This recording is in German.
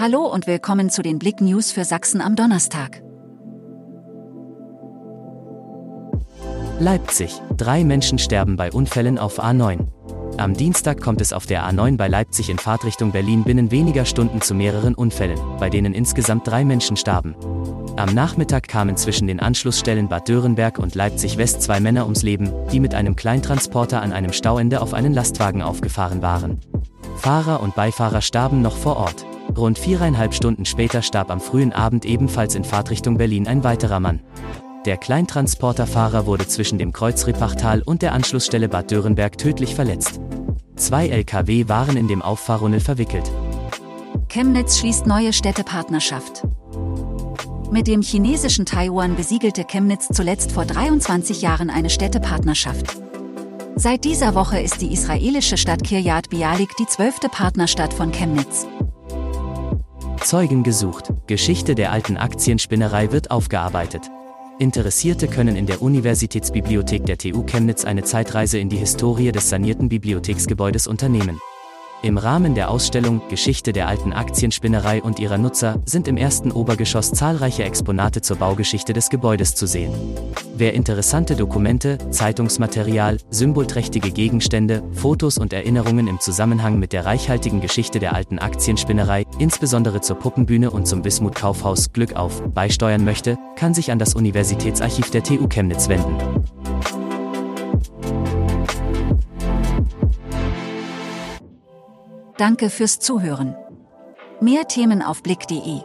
Hallo und willkommen zu den Blick News für Sachsen am Donnerstag. Leipzig. Drei Menschen sterben bei Unfällen auf A9. Am Dienstag kommt es auf der A9 bei Leipzig in Fahrtrichtung Berlin binnen weniger Stunden zu mehreren Unfällen, bei denen insgesamt drei Menschen starben. Am Nachmittag kamen zwischen den Anschlussstellen Bad Dörenberg und Leipzig West zwei Männer ums Leben, die mit einem Kleintransporter an einem Stauende auf einen Lastwagen aufgefahren waren. Fahrer und Beifahrer starben noch vor Ort. Rund viereinhalb Stunden später starb am frühen Abend ebenfalls in Fahrtrichtung Berlin ein weiterer Mann. Der Kleintransporterfahrer wurde zwischen dem Kreuz Rippachtal und der Anschlussstelle Bad Dörenberg tödlich verletzt. Zwei Lkw waren in dem Auffahrrunnel verwickelt. Chemnitz schließt neue Städtepartnerschaft. Mit dem chinesischen Taiwan besiegelte Chemnitz zuletzt vor 23 Jahren eine Städtepartnerschaft. Seit dieser Woche ist die israelische Stadt Kiryat Bialik die zwölfte Partnerstadt von Chemnitz. Zeugen gesucht. Geschichte der alten Aktienspinnerei wird aufgearbeitet. Interessierte können in der Universitätsbibliothek der TU Chemnitz eine Zeitreise in die Historie des sanierten Bibliotheksgebäudes unternehmen. Im Rahmen der Ausstellung Geschichte der alten Aktienspinnerei und ihrer Nutzer sind im ersten Obergeschoss zahlreiche Exponate zur Baugeschichte des Gebäudes zu sehen. Wer interessante Dokumente, Zeitungsmaterial, symbolträchtige Gegenstände, Fotos und Erinnerungen im Zusammenhang mit der reichhaltigen Geschichte der alten Aktienspinnerei, insbesondere zur Puppenbühne und zum Wismut Kaufhaus Glück auf, beisteuern möchte, kann sich an das Universitätsarchiv der TU Chemnitz wenden. Danke fürs Zuhören. Mehr Themen auf blick.de